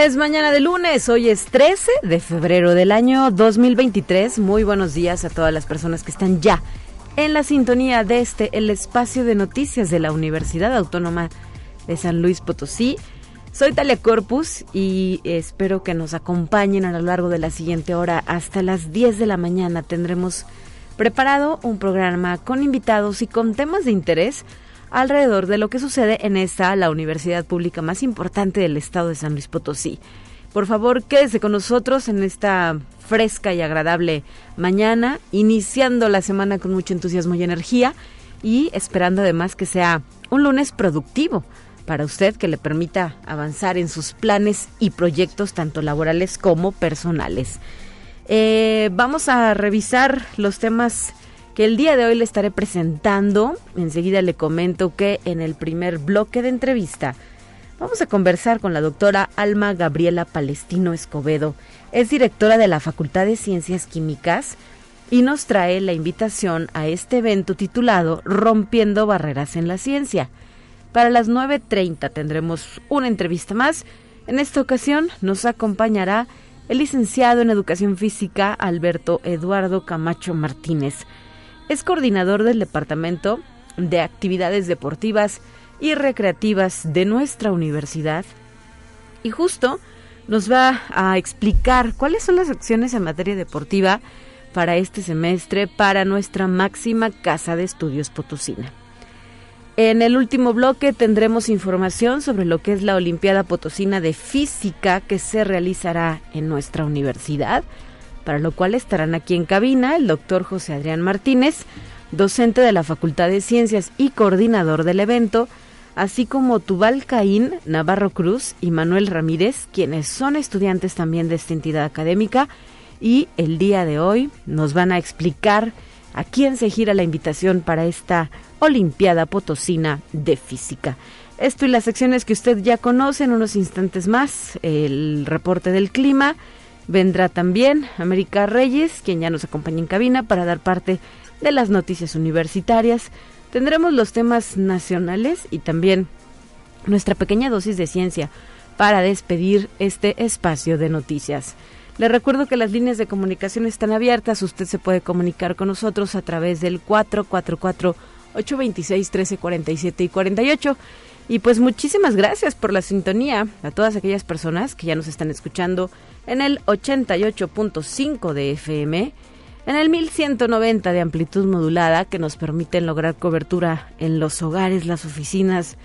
Es mañana de lunes, hoy es 13 de febrero del año 2023. Muy buenos días a todas las personas que están ya en la sintonía de este, el espacio de noticias de la Universidad Autónoma de San Luis Potosí. Soy Talia Corpus y espero que nos acompañen a lo largo de la siguiente hora hasta las 10 de la mañana. Tendremos preparado un programa con invitados y con temas de interés alrededor de lo que sucede en esta, la universidad pública más importante del estado de San Luis Potosí. Por favor, quédese con nosotros en esta fresca y agradable mañana, iniciando la semana con mucho entusiasmo y energía y esperando además que sea un lunes productivo para usted que le permita avanzar en sus planes y proyectos tanto laborales como personales. Eh, vamos a revisar los temas el día de hoy le estaré presentando. Enseguida le comento que en el primer bloque de entrevista vamos a conversar con la doctora Alma Gabriela Palestino Escobedo. Es directora de la Facultad de Ciencias Químicas y nos trae la invitación a este evento titulado Rompiendo Barreras en la Ciencia. Para las 9.30 tendremos una entrevista más. En esta ocasión nos acompañará el licenciado en Educación Física Alberto Eduardo Camacho Martínez. Es coordinador del Departamento de Actividades Deportivas y Recreativas de nuestra universidad y justo nos va a explicar cuáles son las acciones en materia deportiva para este semestre para nuestra máxima casa de estudios Potosina. En el último bloque tendremos información sobre lo que es la Olimpiada Potosina de Física que se realizará en nuestra universidad para lo cual estarán aquí en cabina el doctor José Adrián Martínez, docente de la Facultad de Ciencias y coordinador del evento, así como Tubal Caín, Navarro Cruz y Manuel Ramírez, quienes son estudiantes también de esta entidad académica, y el día de hoy nos van a explicar a quién se gira la invitación para esta Olimpiada Potosina de Física. Esto y las secciones que usted ya conoce en unos instantes más, el reporte del clima, Vendrá también América Reyes, quien ya nos acompaña en cabina para dar parte de las noticias universitarias. Tendremos los temas nacionales y también nuestra pequeña dosis de ciencia para despedir este espacio de noticias. Le recuerdo que las líneas de comunicación están abiertas. Usted se puede comunicar con nosotros a través del 444 826 1347 y 48 y pues muchísimas gracias por la sintonía a todas aquellas personas que ya nos están escuchando en el 88.5 de FM, en el 1190 de amplitud modulada que nos permiten lograr cobertura en los hogares, las oficinas,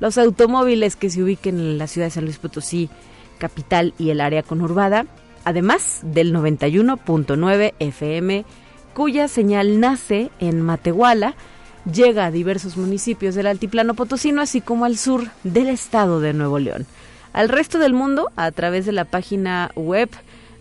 los automóviles que se ubiquen en la ciudad de San Luis Potosí, capital y el área conurbada, además del 91.9 FM cuya señal nace en Matehuala, llega a diversos municipios del altiplano potosino, así como al sur del estado de Nuevo León. Al resto del mundo, a través de la página web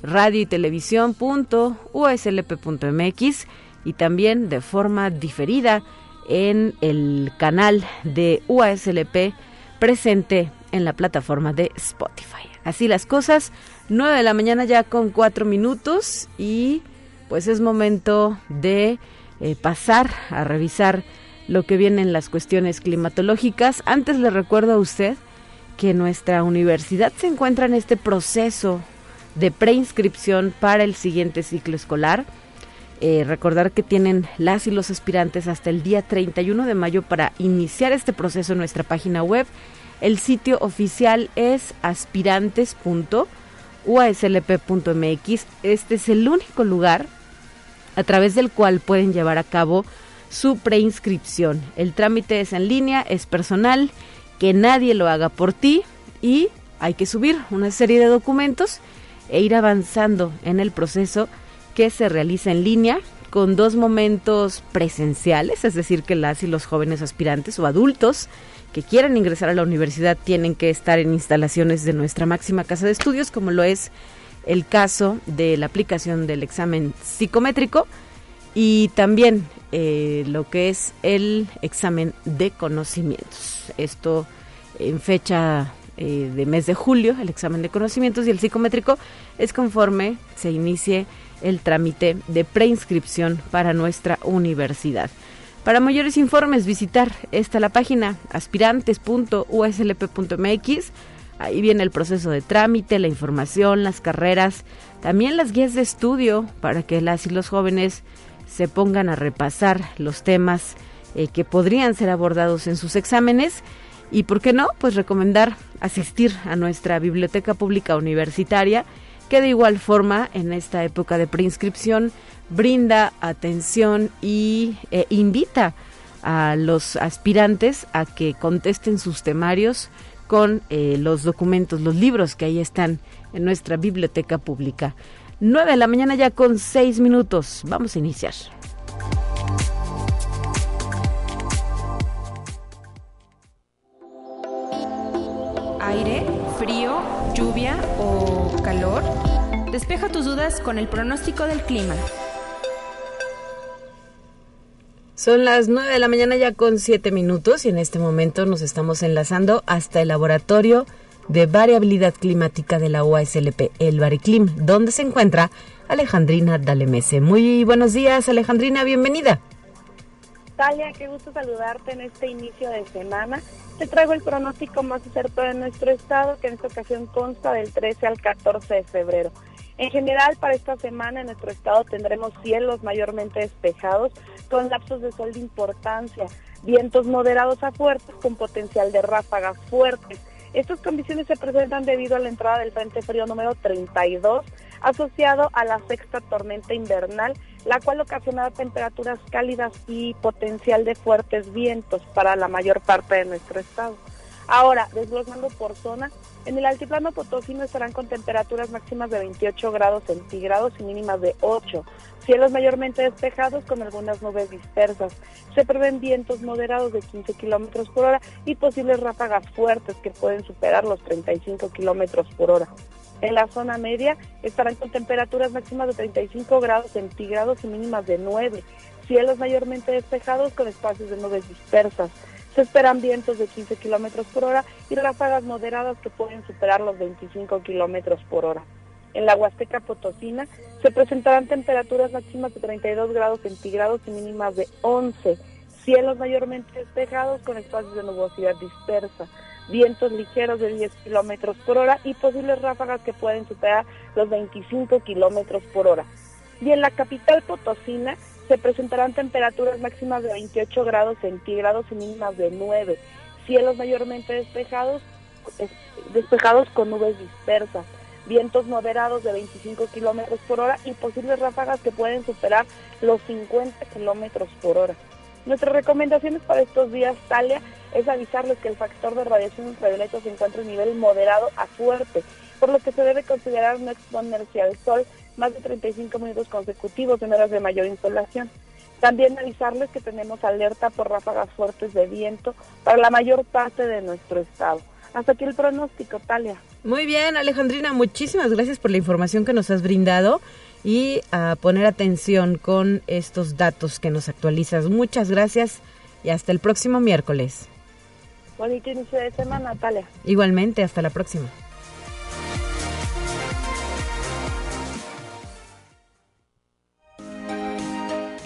radio y televisión.uslp.mx y también de forma diferida en el canal de UASLP presente en la plataforma de Spotify. Así las cosas, 9 de la mañana ya con 4 minutos y pues es momento de eh, pasar a revisar lo que vienen las cuestiones climatológicas. Antes le recuerdo a usted que nuestra universidad se encuentra en este proceso de preinscripción para el siguiente ciclo escolar. Eh, recordar que tienen las y los aspirantes hasta el día 31 de mayo para iniciar este proceso en nuestra página web. El sitio oficial es aspirantes.uaslp.mx. Este es el único lugar a través del cual pueden llevar a cabo su preinscripción. El trámite es en línea, es personal, que nadie lo haga por ti y hay que subir una serie de documentos e ir avanzando en el proceso que se realiza en línea con dos momentos presenciales, es decir, que las y los jóvenes aspirantes o adultos que quieran ingresar a la universidad tienen que estar en instalaciones de nuestra máxima casa de estudios, como lo es el caso de la aplicación del examen psicométrico y también eh, lo que es el examen de conocimientos. Esto en fecha eh, de mes de julio, el examen de conocimientos y el psicométrico es conforme se inicie el trámite de preinscripción para nuestra universidad. Para mayores informes, visitar esta la página aspirantes.uslp.mx. Ahí viene el proceso de trámite, la información, las carreras, también las guías de estudio para que las y los jóvenes se pongan a repasar los temas eh, que podrían ser abordados en sus exámenes y, ¿por qué no? Pues recomendar asistir a nuestra biblioteca pública universitaria que de igual forma en esta época de preinscripción brinda atención y eh, invita a los aspirantes a que contesten sus temarios con eh, los documentos, los libros que ahí están en nuestra biblioteca pública. 9 de la mañana ya con 6 minutos. Vamos a iniciar. Aire, frío, lluvia o calor. Despeja tus dudas con el pronóstico del clima. Son las 9 de la mañana ya con 7 minutos y en este momento nos estamos enlazando hasta el laboratorio de Variabilidad Climática de la UASLP, el Bariclim, donde se encuentra Alejandrina Dalemese. Muy buenos días, Alejandrina, bienvenida. Talia, qué gusto saludarte en este inicio de semana. Te traigo el pronóstico más acertado de nuestro estado, que en esta ocasión consta del 13 al 14 de febrero. En general, para esta semana en nuestro estado tendremos cielos mayormente despejados, con lapsos de sol de importancia, vientos moderados a fuertes con potencial de ráfagas fuertes estas condiciones se presentan debido a la entrada del Frente Frío número 32, asociado a la sexta tormenta invernal, la cual ocasionará temperaturas cálidas y potencial de fuertes vientos para la mayor parte de nuestro estado. Ahora, desglosando por zona, en el altiplano potosino estarán con temperaturas máximas de 28 grados centígrados y mínimas de 8. Cielos mayormente despejados con algunas nubes dispersas. Se prevén vientos moderados de 15 kilómetros por hora y posibles ráfagas fuertes que pueden superar los 35 kilómetros por hora. En la zona media estarán con temperaturas máximas de 35 grados centígrados y mínimas de 9. Cielos mayormente despejados con espacios de nubes dispersas. Se esperan vientos de 15 kilómetros por hora y ráfagas moderadas que pueden superar los 25 kilómetros por hora. En la Huasteca Potosina se presentarán temperaturas máximas de 32 grados centígrados y mínimas de 11. Cielos mayormente despejados con espacios de nubosidad dispersa. Vientos ligeros de 10 kilómetros por hora y posibles ráfagas que pueden superar los 25 kilómetros por hora. Y en la capital Potosina se presentarán temperaturas máximas de 28 grados centígrados y mínimas de 9. Cielos mayormente despejados, despejados con nubes dispersas. Vientos moderados de 25 kilómetros por hora y posibles ráfagas que pueden superar los 50 kilómetros por hora. Nuestras recomendaciones para estos días, Talia, es avisarles que el factor de radiación ultravioleta se encuentra en nivel moderado a fuerte, por lo que se debe considerar no exponerse al sol más de 35 minutos consecutivos en horas de mayor insolación. También avisarles que tenemos alerta por ráfagas fuertes de viento para la mayor parte de nuestro estado. Hasta aquí el pronóstico, Talia. Muy bien, Alejandrina, muchísimas gracias por la información que nos has brindado y a poner atención con estos datos que nos actualizas. Muchas gracias y hasta el próximo miércoles. Bonito inicio de semana, Talia. Igualmente, hasta la próxima.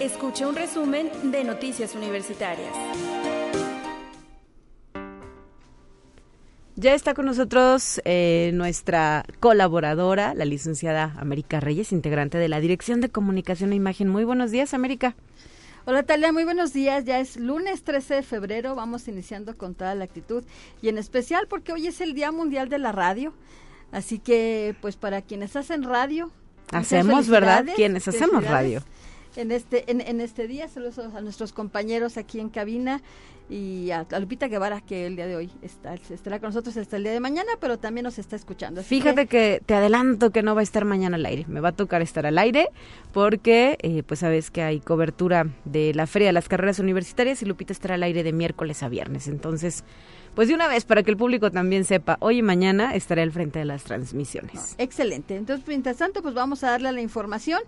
Escucha un resumen de Noticias Universitarias. Ya está con nosotros eh, nuestra colaboradora, la licenciada América Reyes, integrante de la Dirección de Comunicación e Imagen. Muy buenos días, América. Hola Talia, muy buenos días. Ya es lunes 13 de febrero, vamos iniciando con toda la actitud y en especial porque hoy es el Día Mundial de la Radio. Así que, pues para quienes hacen radio. Hacemos, ¿verdad? Quienes hacemos radio en este, en, en este día. Saludos a nuestros compañeros aquí en cabina y a, Lupita Guevara, que el día de hoy está, estará con nosotros hasta el día de mañana, pero también nos está escuchando. Fíjate que... te adelanto que no va a estar mañana al aire. Me va a tocar estar al aire porque, eh, pues sabes que hay cobertura de la Feria de las Carreras Universitarias y Lupita estará al aire de miércoles a viernes. Entonces, pues de una vez para que el público también sepa, hoy y mañana estaré al frente de las transmisiones. Excelente. Entonces, mientras tanto, pues vamos a darle la información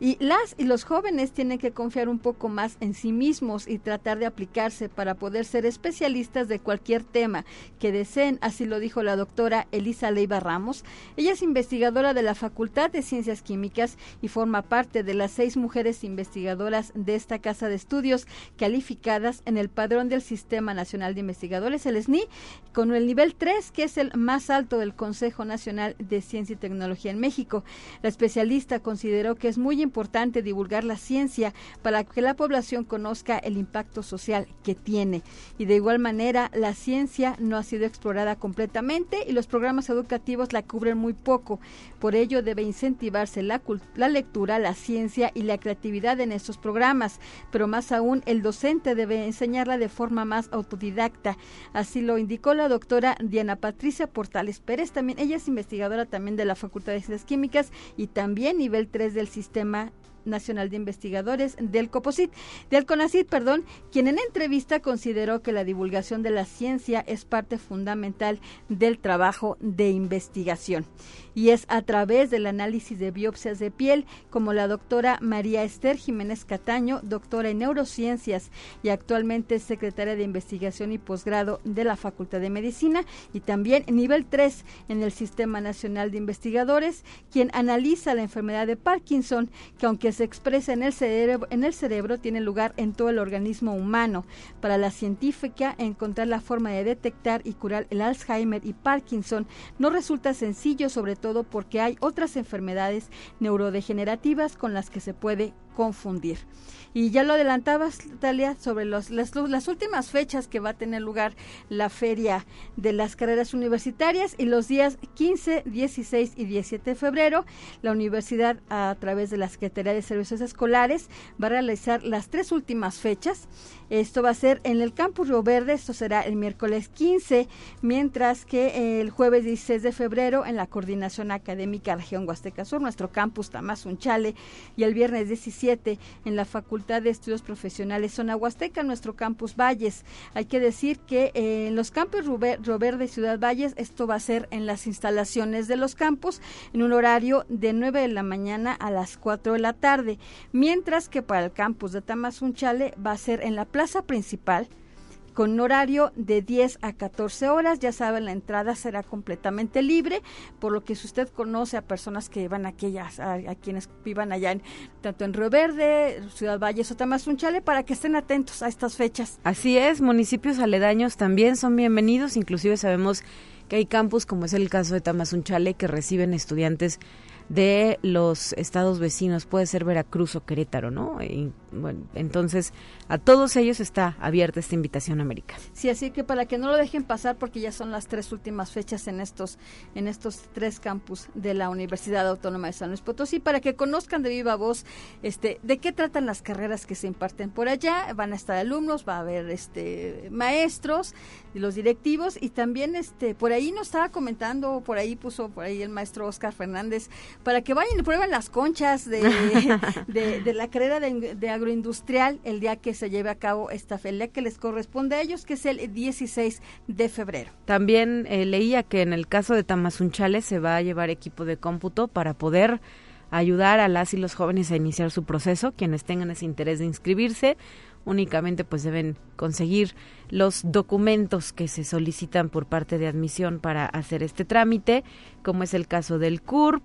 y las y los jóvenes tienen que confiar un poco más en sí mismos y tratar de aplicarse para poder ser especialistas de cualquier tema que deseen, así lo dijo la doctora Elisa Leiva Ramos. Ella es investigadora de la Facultad de Ciencias Químicas y forma parte de las seis mujeres investigadoras de esta casa de estudios calificadas en el padrón del Sistema Nacional de Investigadores, el SNI, con el nivel 3, que es el más alto del Consejo Nacional de Ciencia y Tecnología en México. La especialista consideró que es muy importante importante divulgar la ciencia para que la población conozca el impacto social que tiene. Y de igual manera, la ciencia no ha sido explorada completamente y los programas educativos la cubren muy poco. Por ello, debe incentivarse la, la lectura, la ciencia y la creatividad en estos programas, pero más aún el docente debe enseñarla de forma más autodidacta. Así lo indicó la doctora Diana Patricia Portales Pérez, también ella es investigadora también de la Facultad de Ciencias Químicas y también nivel 3 del sistema Nacional de Investigadores del COPOSIT, del CONACIT, perdón, quien en entrevista consideró que la divulgación de la ciencia es parte fundamental del trabajo de investigación y es a través del análisis de biopsias de piel, como la doctora María Esther Jiménez Cataño, doctora en neurociencias y actualmente secretaria de investigación y posgrado de la Facultad de Medicina y también nivel 3 en el Sistema Nacional de Investigadores, quien analiza la enfermedad de Parkinson, que aunque se expresa en el cerebro, en el cerebro tiene lugar en todo el organismo humano. Para la científica, encontrar la forma de detectar y curar el Alzheimer y Parkinson no resulta sencillo, sobre todo porque hay otras enfermedades neurodegenerativas con las que se puede confundir. Y ya lo adelantabas, Talia, sobre las, las, últimas fechas que va a tener lugar la feria de las carreras universitarias y los días 15, 16 y 17 de febrero, la universidad a través de la Secretaría de Servicios Escolares va a realizar las tres últimas fechas. Esto va a ser en el campus Río Verde, esto será el miércoles 15, mientras que el jueves 16 de febrero en la Coordinación Académica Región Huasteca Sur, nuestro campus Tamazunchale, y el viernes 17 en la Facultad de Estudios Profesionales Zona Huasteca, nuestro campus Valles. Hay que decir que eh, en los campus Río Verde y Ciudad Valles, esto va a ser en las instalaciones de los campus en un horario de 9 de la mañana a las 4 de la tarde, mientras que para el campus de Tamazunchale va a ser en la plaza principal con horario de 10 a 14 horas. Ya saben, la entrada será completamente libre, por lo que si usted conoce a personas que van a aquellas, a, quienes vivan allá, en, tanto en Río Verde, Ciudad Valles o Tamazunchale, para que estén atentos a estas fechas. Así es, municipios aledaños también son bienvenidos, inclusive sabemos que hay campus, como es el caso de Tamazunchale, que reciben estudiantes de los estados vecinos, puede ser Veracruz o Querétaro, ¿no? Bueno, entonces a todos ellos está abierta esta invitación América. Sí, así que para que no lo dejen pasar porque ya son las tres últimas fechas en estos en estos tres campus de la Universidad Autónoma de San Luis Potosí para que conozcan de viva voz este de qué tratan las carreras que se imparten por allá, van a estar alumnos, va a haber este maestros los directivos y también este por ahí nos estaba comentando, por ahí puso por ahí el maestro Oscar Fernández para que vayan y prueben las conchas de, de, la carrera de, agroindustrial el día que se lleve a cabo esta feria que les corresponde a ellos, que es el 16 de febrero. También eh, leía que en el caso de Tamazunchale se va a llevar equipo de cómputo para poder ayudar a las y los jóvenes a iniciar su proceso, quienes tengan ese interés de inscribirse únicamente pues deben conseguir los documentos que se solicitan por parte de admisión para hacer este trámite, como es el caso del CURP,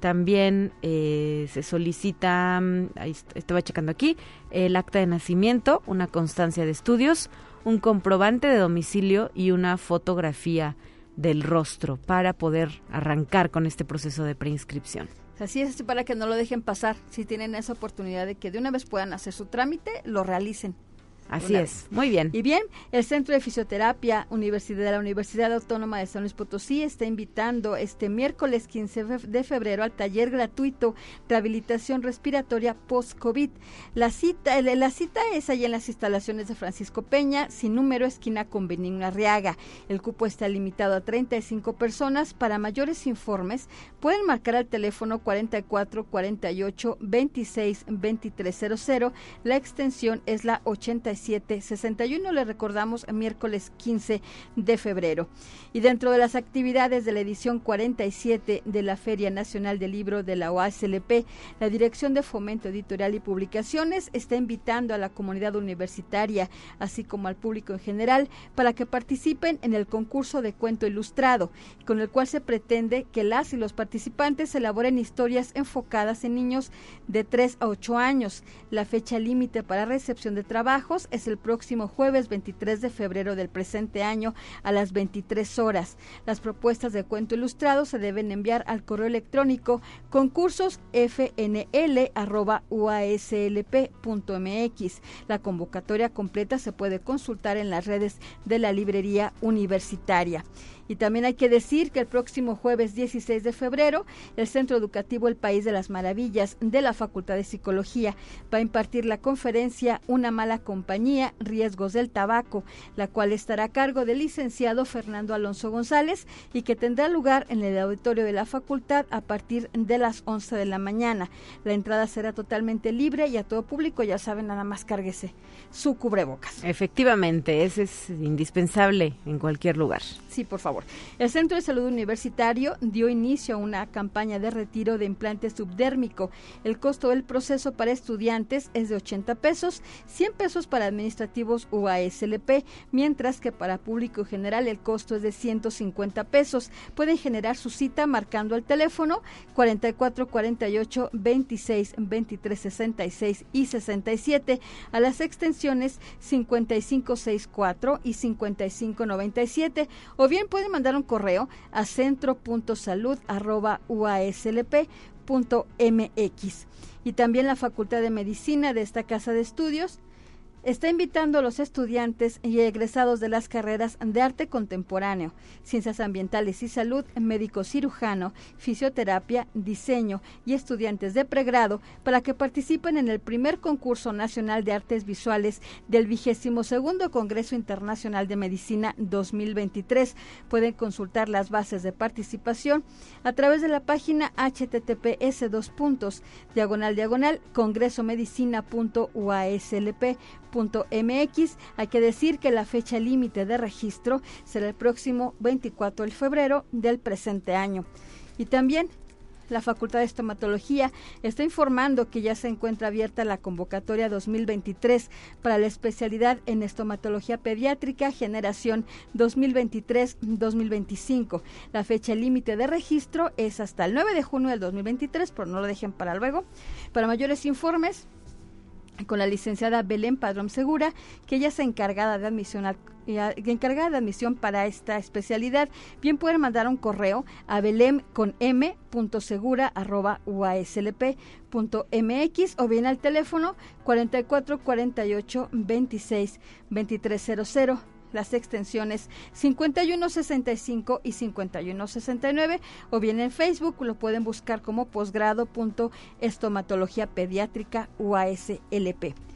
también eh, se solicita, mm, ahí estaba checando aquí, el acta de nacimiento, una constancia de estudios, un comprobante de domicilio y una fotografía del rostro para poder arrancar con este proceso de preinscripción. Así es, para que no lo dejen pasar. Si tienen esa oportunidad de que de una vez puedan hacer su trámite, lo realicen. Así es, muy bien. Y bien, el Centro de Fisioterapia Universidad de la Universidad Autónoma de San Luis Potosí está invitando este miércoles 15 de febrero al taller gratuito Rehabilitación Respiratoria Post-COVID. La cita, la cita es allá en las instalaciones de Francisco Peña, sin número esquina con Benigno Arriaga. El cupo está limitado a 35 personas. Para mayores informes, pueden marcar al teléfono 44 48 26 2300. La extensión es la 85 5761. Le recordamos miércoles 15 de febrero. Y dentro de las actividades de la edición 47 de la Feria Nacional del Libro de la OASLP, la Dirección de Fomento Editorial y Publicaciones está invitando a la comunidad universitaria, así como al público en general, para que participen en el concurso de cuento ilustrado, con el cual se pretende que las y los participantes elaboren historias enfocadas en niños de 3 a 8 años. La fecha límite para recepción de trabajos es el próximo jueves 23 de febrero del presente año a las 23 horas. Las propuestas de cuento ilustrado se deben enviar al correo electrónico concursosfnl.uaslp.mx. La convocatoria completa se puede consultar en las redes de la librería universitaria. Y también hay que decir que el próximo jueves 16 de febrero, el Centro Educativo El País de las Maravillas de la Facultad de Psicología va a impartir la conferencia Una mala compañía, riesgos del tabaco, la cual estará a cargo del licenciado Fernando Alonso González y que tendrá lugar en el auditorio de la facultad a partir de las 11 de la mañana. La entrada será totalmente libre y a todo público, ya saben, nada más cárguese su cubrebocas. Efectivamente, ese es indispensable en cualquier lugar. Sí, por favor. El Centro de Salud Universitario dio inicio a una campaña de retiro de implante subdérmico. El costo del proceso para estudiantes es de 80 pesos, 100 pesos para administrativos UASLP, mientras que para público general el costo es de 150 pesos. Pueden generar su cita marcando el teléfono 44 48 26 23 66 y 67 a las extensiones 5564 y 5597 o bien pueden mandar un correo a centro.salud.uaslp.mx. Y también la Facultad de Medicina de esta Casa de Estudios está invitando a los estudiantes y egresados de las carreras de arte contemporáneo, ciencias ambientales y salud, médico cirujano, fisioterapia, diseño y estudiantes de pregrado para que participen en el primer concurso nacional de artes visuales del vigésimo segundo Congreso Internacional de Medicina 2023. Pueden consultar las bases de participación a través de la página https dos puntos diagonal diagonal congresomedicina.uaslp mx Hay que decir que la fecha límite de registro será el próximo 24 de febrero del presente año. Y también la Facultad de Estomatología está informando que ya se encuentra abierta la convocatoria 2023 para la especialidad en estomatología pediátrica generación 2023-2025. La fecha límite de registro es hasta el 9 de junio del 2023, pero no lo dejen para luego. Para mayores informes, con la licenciada Belén Padrón Segura, que ella es encargada de admisión para esta especialidad, bien pueden mandar un correo a belén con m o bien al teléfono 44 48 26 2300 las extensiones 5165 y 5169 o bien en Facebook lo pueden buscar como posgrado.estomatología pediátrica UASLP.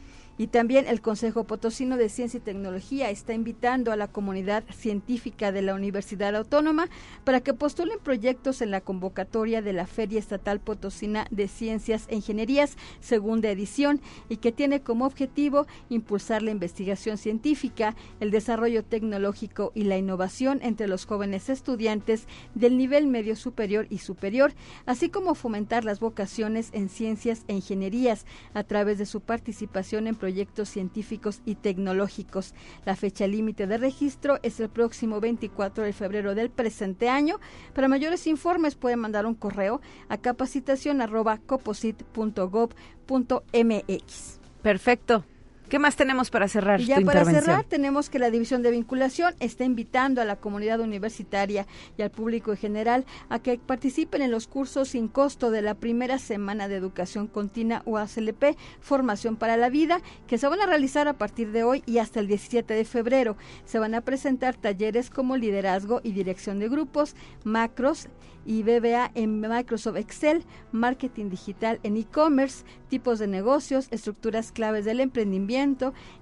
Y también el Consejo Potosino de Ciencia y Tecnología está invitando a la comunidad científica de la Universidad Autónoma para que postulen proyectos en la convocatoria de la Feria Estatal Potosina de Ciencias e Ingenierías, segunda edición, y que tiene como objetivo impulsar la investigación científica, el desarrollo tecnológico y la innovación entre los jóvenes estudiantes del nivel medio superior y superior, así como fomentar las vocaciones en ciencias e ingenierías a través de su participación en proyectos científicos y tecnológicos. La fecha límite de registro es el próximo 24 de febrero del presente año. Para mayores informes pueden mandar un correo a capacitación@coposit.gov.mx. Perfecto. ¿Qué más tenemos para cerrar? Y ya para cerrar, tenemos que la División de Vinculación está invitando a la comunidad universitaria y al público en general a que participen en los cursos sin costo de la primera semana de educación continua UASLP, Formación para la Vida, que se van a realizar a partir de hoy y hasta el 17 de febrero. Se van a presentar talleres como liderazgo y dirección de grupos, macros, y BBA en Microsoft Excel, marketing digital en e-commerce, tipos de negocios, estructuras claves del emprendimiento,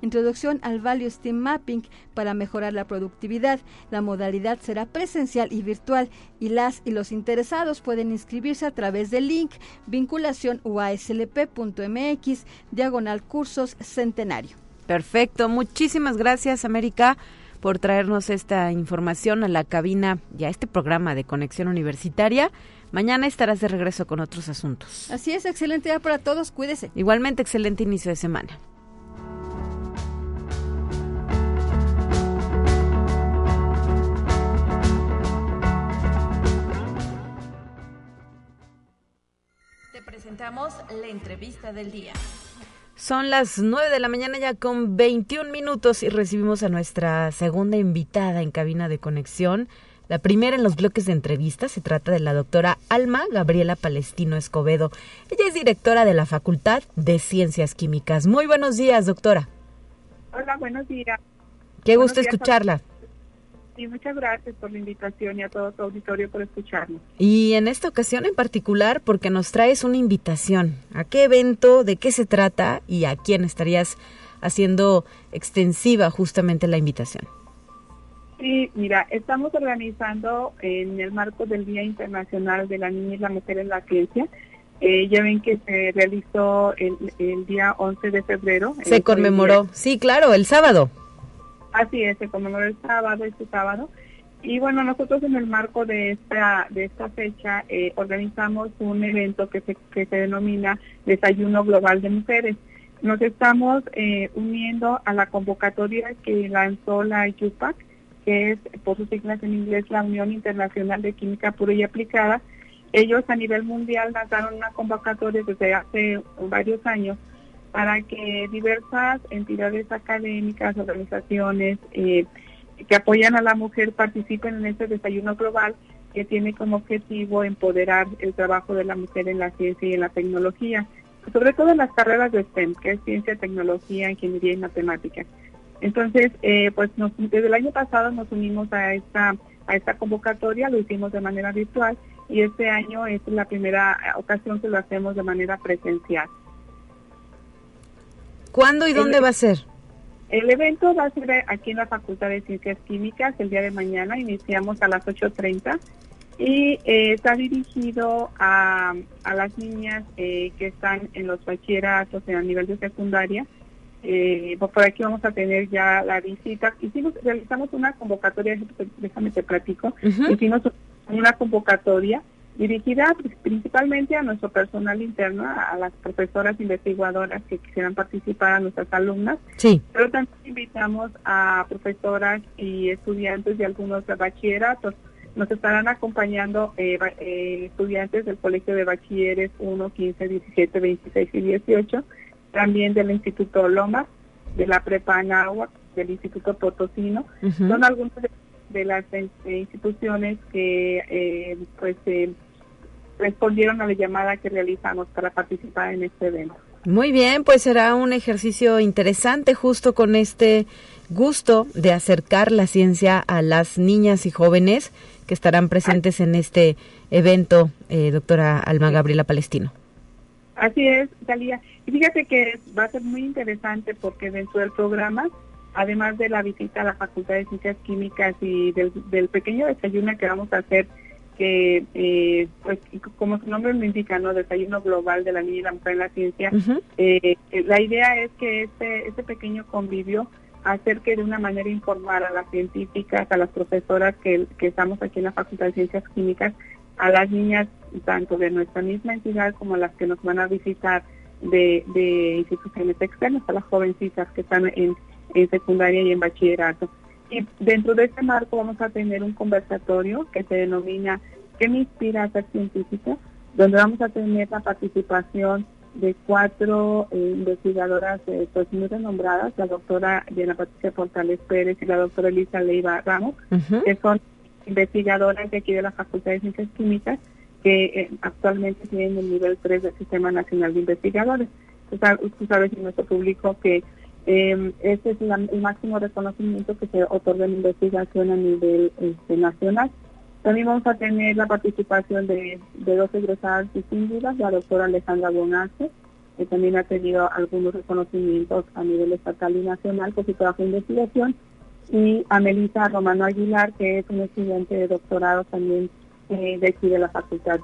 introducción al Value Steam Mapping para mejorar la productividad. La modalidad será presencial y virtual y las y los interesados pueden inscribirse a través del link vinculación uaslp.mx diagonal cursos centenario. Perfecto, muchísimas gracias América por traernos esta información a la cabina y a este programa de Conexión Universitaria. Mañana estarás de regreso con otros asuntos. Así es, excelente día para todos, cuídese. Igualmente, excelente inicio de semana. Presentamos la entrevista del día. Son las 9 de la mañana ya con 21 minutos y recibimos a nuestra segunda invitada en cabina de conexión. La primera en los bloques de entrevista se trata de la doctora Alma Gabriela Palestino Escobedo. Ella es directora de la Facultad de Ciencias Químicas. Muy buenos días, doctora. Hola, buenos días. Qué gusto escucharla y muchas gracias por la invitación y a todo tu auditorio por escucharnos. Y en esta ocasión en particular porque nos traes una invitación. ¿A qué evento, de qué se trata y a quién estarías haciendo extensiva justamente la invitación? Sí, mira, estamos organizando en el marco del Día Internacional de la Niña y la Mujer en la Ciencia. Eh, ya ven que se realizó el, el día 11 de febrero. Se conmemoró, sí, claro, el sábado. Así es, se conmemoró el sábado, este sábado. Y bueno, nosotros en el marco de esta, de esta fecha eh, organizamos un evento que se, que se denomina Desayuno Global de Mujeres. Nos estamos eh, uniendo a la convocatoria que lanzó la IUPAC, que es por sus siglas en inglés la Unión Internacional de Química Pura y Aplicada. Ellos a nivel mundial lanzaron una convocatoria desde hace varios años para que diversas entidades académicas, organizaciones eh, que apoyan a la mujer participen en este desayuno global que tiene como objetivo empoderar el trabajo de la mujer en la ciencia y en la tecnología, sobre todo en las carreras de STEM, que es ciencia, tecnología, ingeniería y matemática. Entonces, eh, pues desde el año pasado nos unimos a esta a esta convocatoria, lo hicimos de manera virtual y este año es la primera ocasión que lo hacemos de manera presencial. ¿Cuándo y dónde va a ser? El evento va a ser aquí en la Facultad de Ciencias Químicas el día de mañana. Iniciamos a las 8.30 y eh, está dirigido a, las niñas eh, que están en los bachilleratos en a nivel de secundaria. Eh, por aquí vamos a tener ya la visita. Hicimos, realizamos una convocatoria, déjame te platico, hicimos una convocatoria dirigida principalmente a nuestro personal interno, a las profesoras investigadoras que quisieran participar, a nuestras alumnas, sí. pero también invitamos a profesoras y estudiantes de algunos bachilleratos. Nos estarán acompañando eh, eh, estudiantes del Colegio de Bachilleres 1, 15, 17, 26 y 18, también del Instituto Loma, de la Prepa Anáhuac, del Instituto Potosino. Son algunas de, las eh, instituciones que pues respondieron a la llamada que realizamos para participar en este evento. Muy bien, pues será un ejercicio interesante justo con este gusto de acercar la ciencia a las niñas y jóvenes que estarán presentes en este evento, eh, doctora Alma Gabriela Palestino. Así es, Talía. Y fíjate que va a ser muy interesante porque dentro del programa, además de la visita a la Facultad de Ciencias Químicas y del, del pequeño desayuno que vamos a hacer que, eh, pues, como su nombre lo indica, ¿no? Desayuno Global de la Niña y la Mujer en la Ciencia, eh, la idea es que este, este pequeño convivio acerque de una manera informada a las científicas, a las profesoras que, estamos aquí en la Facultad de Ciencias Químicas, a las niñas tanto de nuestra misma entidad como las que nos van a visitar de, de instituciones externas, a las jovencitas que están en, en secundaria y en bachillerato. Y dentro de este marco vamos a tener un conversatorio que se denomina ¿Qué me inspira a ser científica? donde vamos a tener la participación de cuatro eh, investigadoras eh, pues muy renombradas, la doctora Diana Patricia Portales Pérez y la doctora Elisa Leiva Ramos, que son investigadoras de aquí de la Facultad de Ciencias Químicas que eh, actualmente tienen el nivel 3 del Sistema Nacional de Investigadores. Tú sabes, en nuestro público que eh, ese es el máximo reconocimiento que se otorga en investigación a nivel este, nacional. También vamos a tener la participación de, dos egresadas distinguidas, la doctora Alejandra Bonace, que también ha tenido algunos reconocimientos a nivel estatal y nacional por su trabajo de investigación, y a Melissa Romano Aguilar, que es un estudiante de doctorado también eh, de aquí de la facultad,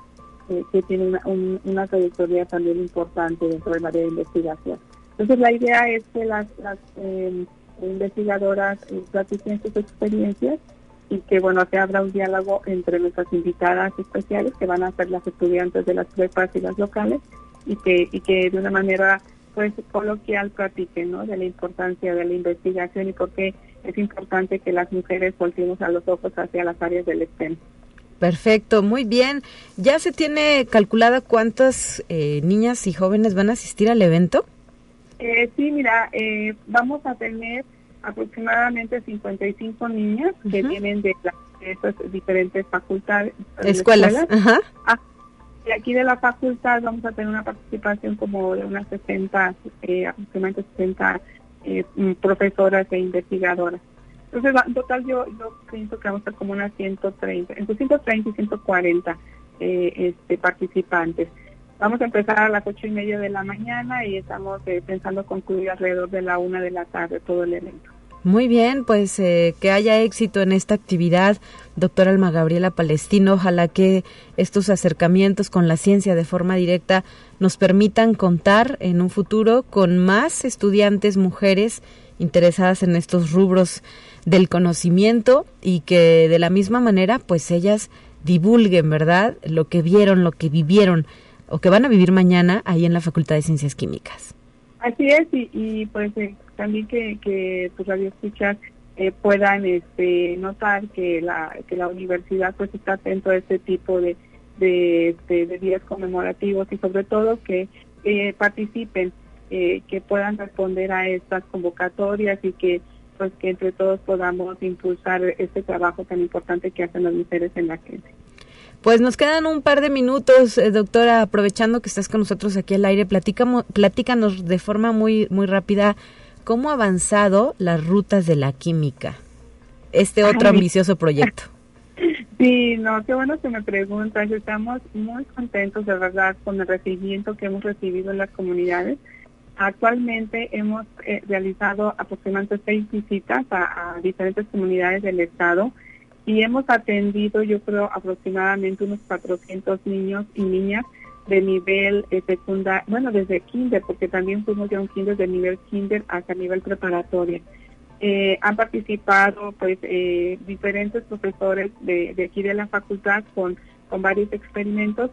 eh, que tiene una trayectoria también importante dentro del área de investigación. Entonces la idea es que las, eh, investigadoras eh, sus experiencias y que bueno que habrá un diálogo entre nuestras invitadas especiales que van a ser las estudiantes de las prepas y las locales y que y que de una manera pues coloquial platiquen ¿no? de la importancia de la investigación y por qué es importante que las mujeres volteemos a los ojos hacia las áreas del STEM. Perfecto, muy bien. ¿Ya se tiene calculada cuántas eh, niñas y jóvenes van a asistir al evento? Eh, sí, mira, eh, vamos a tener aproximadamente 55 niñas que vienen de, esas diferentes facultades. Escuelas. Ajá. Ah, y aquí de la facultad vamos a tener una participación como de unas 60, eh, aproximadamente 60 eh, mm, profesoras e investigadoras. Entonces, en total yo, yo pienso que vamos a ser como unas 130, entre 130 y 140 eh, este, participantes. Vamos a empezar a las ocho y media de la mañana y estamos eh, pensando concluir alrededor de la una de la tarde todo el evento. Muy bien, pues eh, que haya éxito en esta actividad, doctora Alma Gabriela Palestino. Ojalá que estos acercamientos con la ciencia de forma directa nos permitan contar en un futuro con más estudiantes mujeres interesadas en estos rubros del conocimiento y que de la misma manera pues ellas divulguen, ¿verdad? Lo que vieron, lo que vivieron o que van a vivir mañana ahí en la Facultad de Ciencias Químicas. Así es, y, pues eh, también que, que tus radioescuchas eh, puedan este, notar que la, que la universidad pues está atento a este tipo de, de, días conmemorativos y sobre todo que participen, eh, que puedan responder a estas convocatorias y que pues que entre todos podamos impulsar este trabajo tan importante que hacen las mujeres en la ciencia. Pues nos quedan un par de minutos, eh, doctora, aprovechando que estás con nosotros aquí al aire, platícanos, platícanos de forma muy, muy rápida cómo ha avanzado las rutas de la química, este otro ambicioso proyecto. Sí, no, qué bueno que me preguntas. Estamos muy contentos, de verdad, con el recibimiento que hemos recibido en las comunidades. Actualmente hemos eh, realizado aproximadamente seis visitas a diferentes comunidades del estado y hemos atendido, yo creo, aproximadamente unos 400 niños y niñas de nivel eh, secundario, bueno, desde kinder, porque también fuimos de un kinder de nivel kinder hasta nivel preparatoria. Eh, han participado pues eh, diferentes profesores de, de, aquí de la facultad con, con varios experimentos,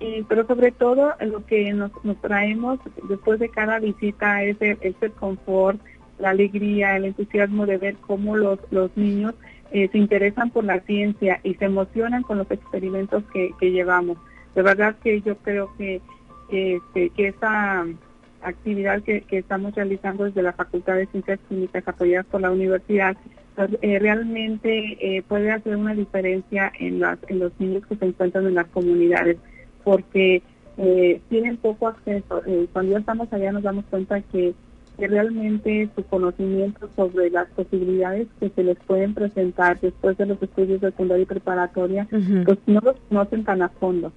y, pero sobre todo lo que nos, nos traemos después de cada visita es el, el confort, la alegría, el entusiasmo de ver cómo los, los niños eh, se interesan por la ciencia y se emocionan con los experimentos que, llevamos. De verdad que yo creo que, que, este, que esa actividad que, estamos realizando desde la Facultad de Ciencias Químicas apoyadas por la universidad pues, eh, realmente eh, puede hacer una diferencia en, las, en los niños que se encuentran en las comunidades porque tienen poco acceso. cuando ya estamos allá nos damos cuenta que que realmente su conocimiento sobre las posibilidades que se les pueden presentar después de los estudios de secundaria y preparatoria, pues no los conocen tan a fondo.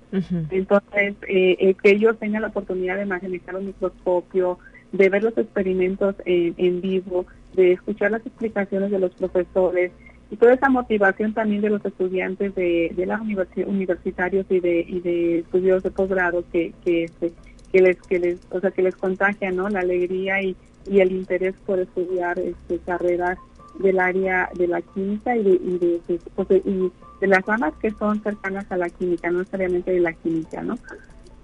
Entonces, eh, eh, que ellos tengan la oportunidad de manejar un microscopio, de ver los experimentos en, vivo, de escuchar las explicaciones de los profesores y toda esa motivación también de los estudiantes de, de las universitarios y de, y de estudios de posgrado que, que, este, que les que les o sea que les contagia no la alegría y y el interés por estudiar este, carreras del área de la química y de, pues, y de, las ramas que son cercanas a la química, no necesariamente de la química, ¿no?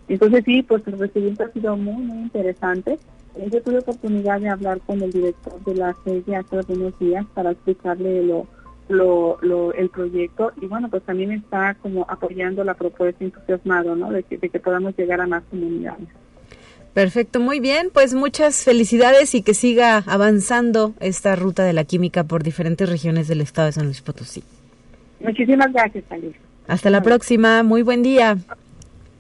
Entonces sí, pues el recibimiento ha sido muy, muy interesante. Eh, yo tuve oportunidad de hablar con el director de la serie hace algunos días para explicarle lo, lo, lo, el proyecto y bueno, pues también está como apoyando la propuesta entusiasmado, ¿no? De que, de que podamos llegar a más comunidades. Perfecto, muy bien. Pues muchas felicidades y que siga avanzando esta ruta de la química por diferentes regiones del estado de San Luis Potosí. Muchísimas gracias, Alicia. Hasta la próxima. Muy buen día.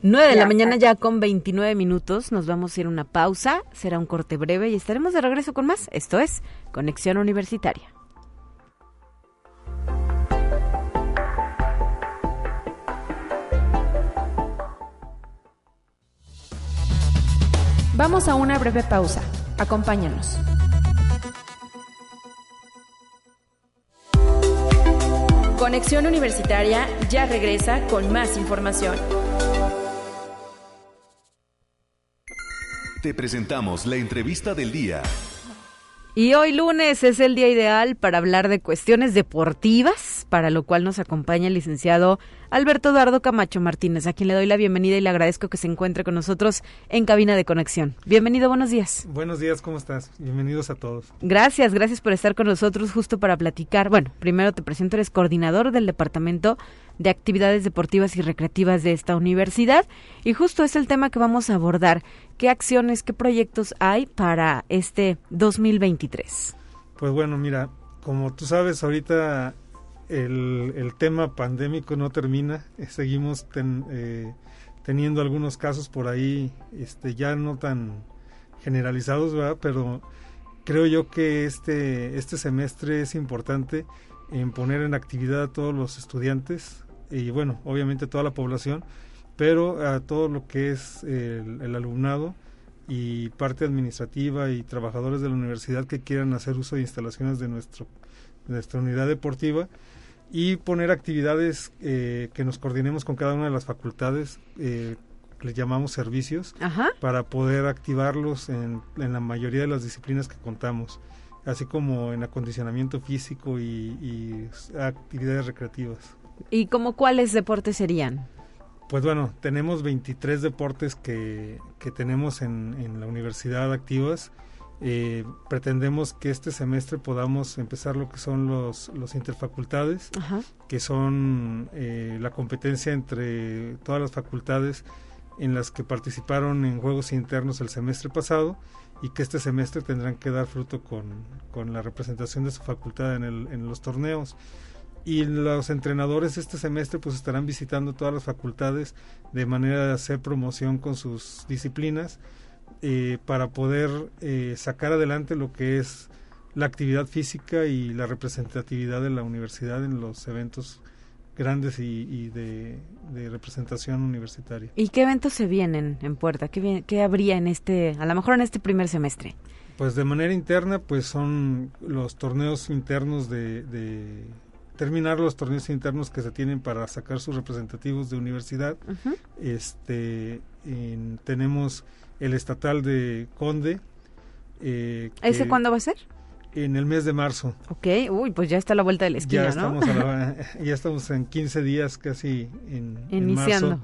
9 de la mañana ya con 29 minutos. Nos vamos a ir a una pausa. Será un corte breve y estaremos de regreso con más. Esto es Conexión Universitaria. Vamos a una breve pausa. Acompáñanos. Conexión Universitaria ya regresa con más información. Te presentamos la entrevista del día. Y hoy lunes es el día ideal para hablar de cuestiones deportivas, para lo cual nos acompaña el licenciado Alberto Eduardo Camacho Martínez, a quien le doy la bienvenida y le agradezco que se encuentre con nosotros en cabina de conexión. Bienvenido, buenos días. Buenos días, ¿cómo estás? Bienvenidos a todos. Gracias, gracias por estar con nosotros justo para platicar. Bueno, primero te presento, eres coordinador del Departamento de Actividades Deportivas y Recreativas de esta universidad y justo es el tema que vamos a abordar. ¿Qué acciones, qué proyectos hay para este 2023? Pues bueno, mira, como tú sabes, ahorita el, el tema pandémico no termina, eh, seguimos eh, teniendo algunos casos por ahí, este, ya no tan generalizados, ¿verdad? pero creo yo que este, este semestre es importante en poner en actividad a todos los estudiantes y bueno, obviamente toda la población, pero a todo lo que es el, el alumnado y parte administrativa y trabajadores de la universidad que quieran hacer uso de instalaciones de nuestro nuestra unidad deportiva y poner actividades eh, que nos coordinemos con cada una de las facultades, eh, les llamamos servicios, para poder activarlos en, la mayoría de las disciplinas que contamos, así como en acondicionamiento físico y, actividades recreativas. ¿Y como cuáles deportes serían? Pues bueno, tenemos 23 deportes que, que tenemos en, en la universidad activas eh, pretendemos que este semestre podamos empezar lo que son los, los interfacultades, que son eh, la competencia entre todas las facultades en las que participaron en juegos internos el semestre pasado y que este semestre tendrán que dar fruto con, con la representación de su facultad en, el, en los torneos. Y los entrenadores este semestre pues estarán visitando todas las facultades de manera de hacer promoción con sus disciplinas eh, para poder eh, sacar adelante lo que es la actividad física y la representatividad de la universidad en los eventos grandes y, de, representación universitaria. ¿Y qué eventos se vienen en puerta? ¿Qué, ¿Qué habría en este, a lo mejor en este primer semestre? Pues de manera interna, pues son los torneos internos de, terminar los torneos internos que se tienen para sacar sus representativos de universidad. Este tenemos el estatal de Conde. Eh, ¿Ese cuándo va a ser? En el mes de marzo. Ok, uy, pues ya está a la vuelta de la esquina, ya estamos ya estamos en 15 días casi en, Iniciando. marzo.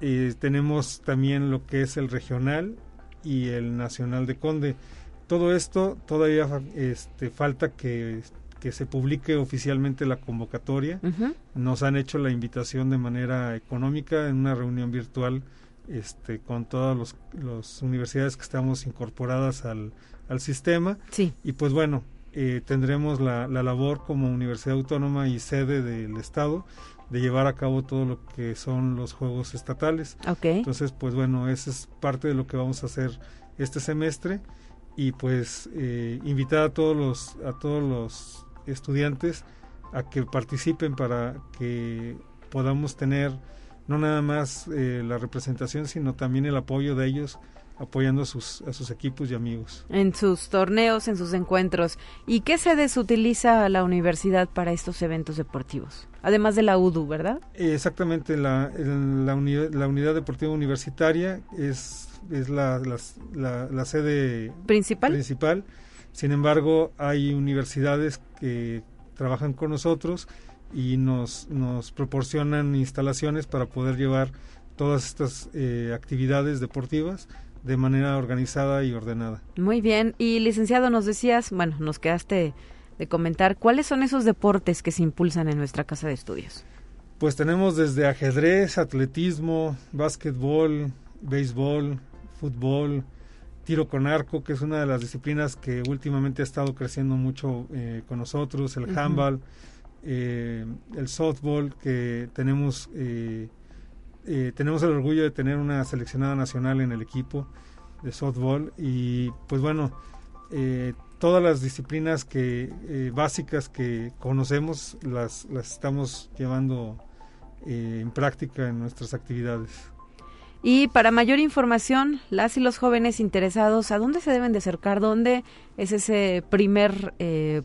Eh, tenemos también lo que es el regional y el nacional de Conde. Todo esto todavía este, falta que, que se publique oficialmente la convocatoria. Nos han hecho la invitación de manera económica en una reunión virtual este, con todas las universidades que estamos incorporadas al, al sistema. Sí. Y pues bueno, eh, tendremos la, la, labor como universidad autónoma y sede del Estado de llevar a cabo todo lo que son los juegos estatales. Okay. Entonces, pues bueno, esa es parte de lo que vamos a hacer este semestre y pues eh, invitar a todos los a todos los estudiantes a que participen para que podamos tener no nada más eh, la representación, sino también el apoyo de ellos apoyando a sus, a sus equipos y amigos. En sus torneos, en sus encuentros. ¿Y qué sedes utiliza la universidad para estos eventos deportivos? Además de la UDU, ¿verdad? exactamente, la, la, la, unidad deportiva universitaria es, es la, la, la, sede principal. principal. Sin embargo, hay universidades que trabajan con nosotros y nos, nos proporcionan instalaciones para poder llevar todas estas eh, actividades deportivas de manera organizada y ordenada. Muy bien. Y licenciado, nos decías, bueno, nos quedaste de comentar, ¿cuáles son esos deportes que se impulsan en nuestra casa de estudios? Pues tenemos desde ajedrez, atletismo, básquetbol, béisbol, fútbol, tiro con arco, que es una de las disciplinas que últimamente ha estado creciendo mucho eh, con nosotros, el handball, eh, el softball, que tenemos, eh, eh, tenemos el orgullo de tener una seleccionada nacional en el equipo de softball y pues bueno, todas las disciplinas que básicas que conocemos las, las estamos llevando en práctica en nuestras actividades. Y para mayor información, las y los jóvenes interesados, ¿a dónde se deben de acercar? ¿Dónde es ese primer,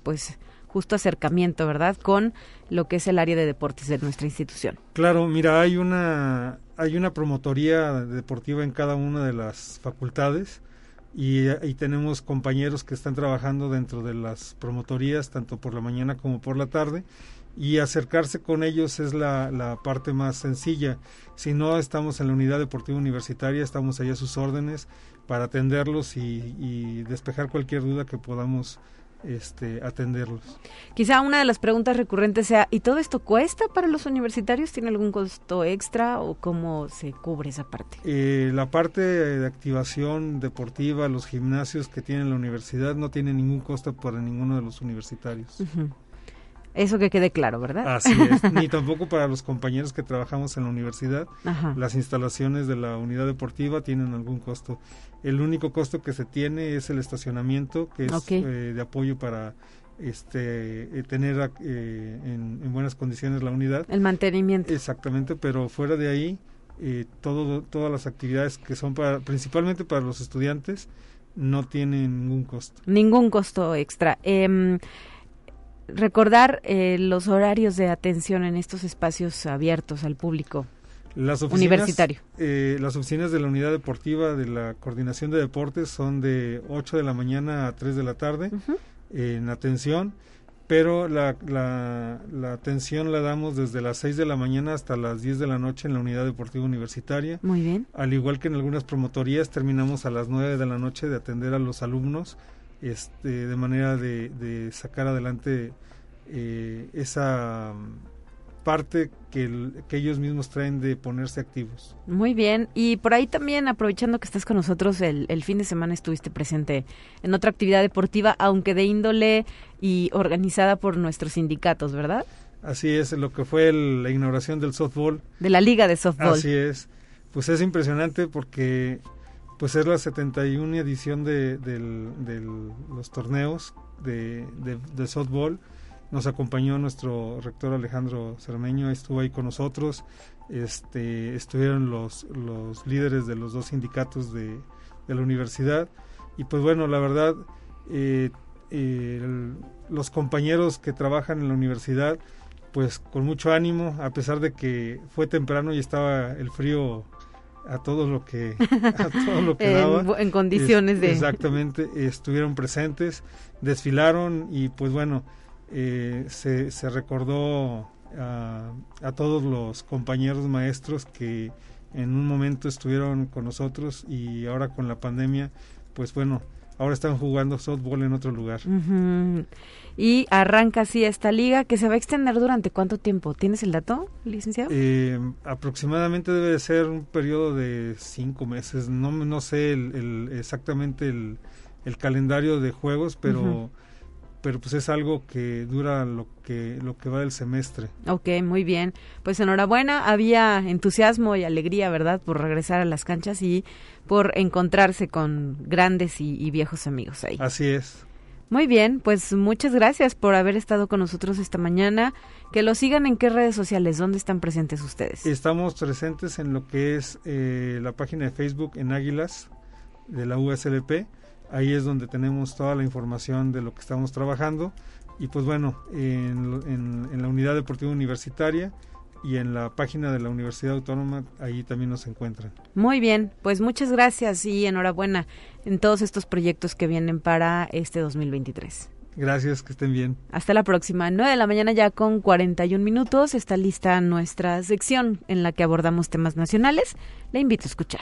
pues, justo acercamiento, ¿verdad?, con lo que es el área de deportes de nuestra institución. Claro, mira, hay una hay una promotoría deportiva en cada una de las facultades. y, y, tenemos compañeros que están trabajando dentro de las promotorías, tanto por la mañana como por la tarde, y acercarse con ellos es la, la, parte más sencilla. Si no estamos en la unidad deportiva universitaria, estamos allá a sus órdenes para atenderlos y, y despejar cualquier duda que podamos este, atenderlos. Quizá una de las preguntas recurrentes sea, ¿y todo esto cuesta para los universitarios? ¿Tiene algún costo extra o cómo se cubre esa parte? Eh, la parte de activación deportiva, los gimnasios que tiene la universidad no tiene ningún costo para ninguno de los universitarios. Uh -huh. Eso que quede claro, ¿verdad? Así es, ni tampoco para los compañeros que trabajamos en la universidad. Ajá. Las instalaciones de la unidad deportiva tienen algún costo. El único costo que se tiene es el estacionamiento, que es okay. eh, de apoyo para este eh, tener eh, en, en, buenas condiciones la unidad. El mantenimiento. Exactamente, pero fuera de ahí, eh, todo, todas las actividades que son para, principalmente para los estudiantes, no tienen ningún costo. Ningún costo extra. Recordar eh, los horarios de atención en estos espacios abiertos al público las oficinas, universitario. Eh, las oficinas de la unidad deportiva de la coordinación de deportes son de 8 de la mañana a 3 de la tarde uh -huh. en atención, pero la, la, la, atención la damos desde las 6 de la mañana hasta las 10 de la noche en la unidad deportiva universitaria. Muy bien. Al igual que en algunas promotorías, terminamos a las 9 de la noche de atender a los alumnos este, de manera de, de sacar adelante eh, esa parte que, el, que, ellos mismos traen de ponerse activos. Muy bien, y por ahí también, aprovechando que estás con nosotros, el, el, fin de semana estuviste presente en otra actividad deportiva, aunque de índole y organizada por nuestros sindicatos, ¿verdad? Así es, lo que fue el, la inauguración del softball. De la liga de softball. Así es, pues es impresionante porque pues es la 71 edición de, de, de los torneos de, de, softball. Nos acompañó nuestro rector Alejandro Cermeño, estuvo ahí con nosotros, este, estuvieron los, los líderes de los dos sindicatos de, la universidad. Y pues bueno, la verdad, eh, los compañeros que trabajan en la universidad, pues con mucho ánimo, a pesar de que fue temprano y estaba el frío a todo lo que a todo lo que en, daba. en condiciones es, de exactamente estuvieron presentes desfilaron y pues bueno eh, se, se, recordó a, a, todos los compañeros maestros que en un momento estuvieron con nosotros y ahora con la pandemia, pues bueno, ahora están jugando softball en otro lugar. Uh -huh. Y arranca así esta liga que se va a extender durante cuánto tiempo? ¿Tienes el dato, licenciado? Eh, aproximadamente debe de ser un periodo de cinco meses. No, no sé el, el, exactamente el, el, calendario de juegos, pero... Uh -huh pero pues es algo que dura lo que lo que va del semestre. Ok, muy bien. Pues enhorabuena, había entusiasmo y alegría, ¿verdad?, por regresar a las canchas y por encontrarse con grandes y, y viejos amigos ahí. Así es. Muy bien, pues muchas gracias por haber estado con nosotros esta mañana. Que lo sigan en qué redes sociales, dónde están presentes ustedes. Estamos presentes en lo que es eh, la página de Facebook en Águilas de la USLP ahí es donde tenemos toda la información de lo que estamos trabajando y pues bueno, en, en, en, la unidad deportiva universitaria y en la página de la Universidad Autónoma, ahí también nos encuentran. Muy bien, pues muchas gracias y enhorabuena en todos estos proyectos que vienen para este 2023. Gracias, que estén bien. Hasta la próxima. 9 de la mañana ya con 41 minutos. Está lista nuestra sección en la que abordamos temas nacionales. Le invito a escuchar.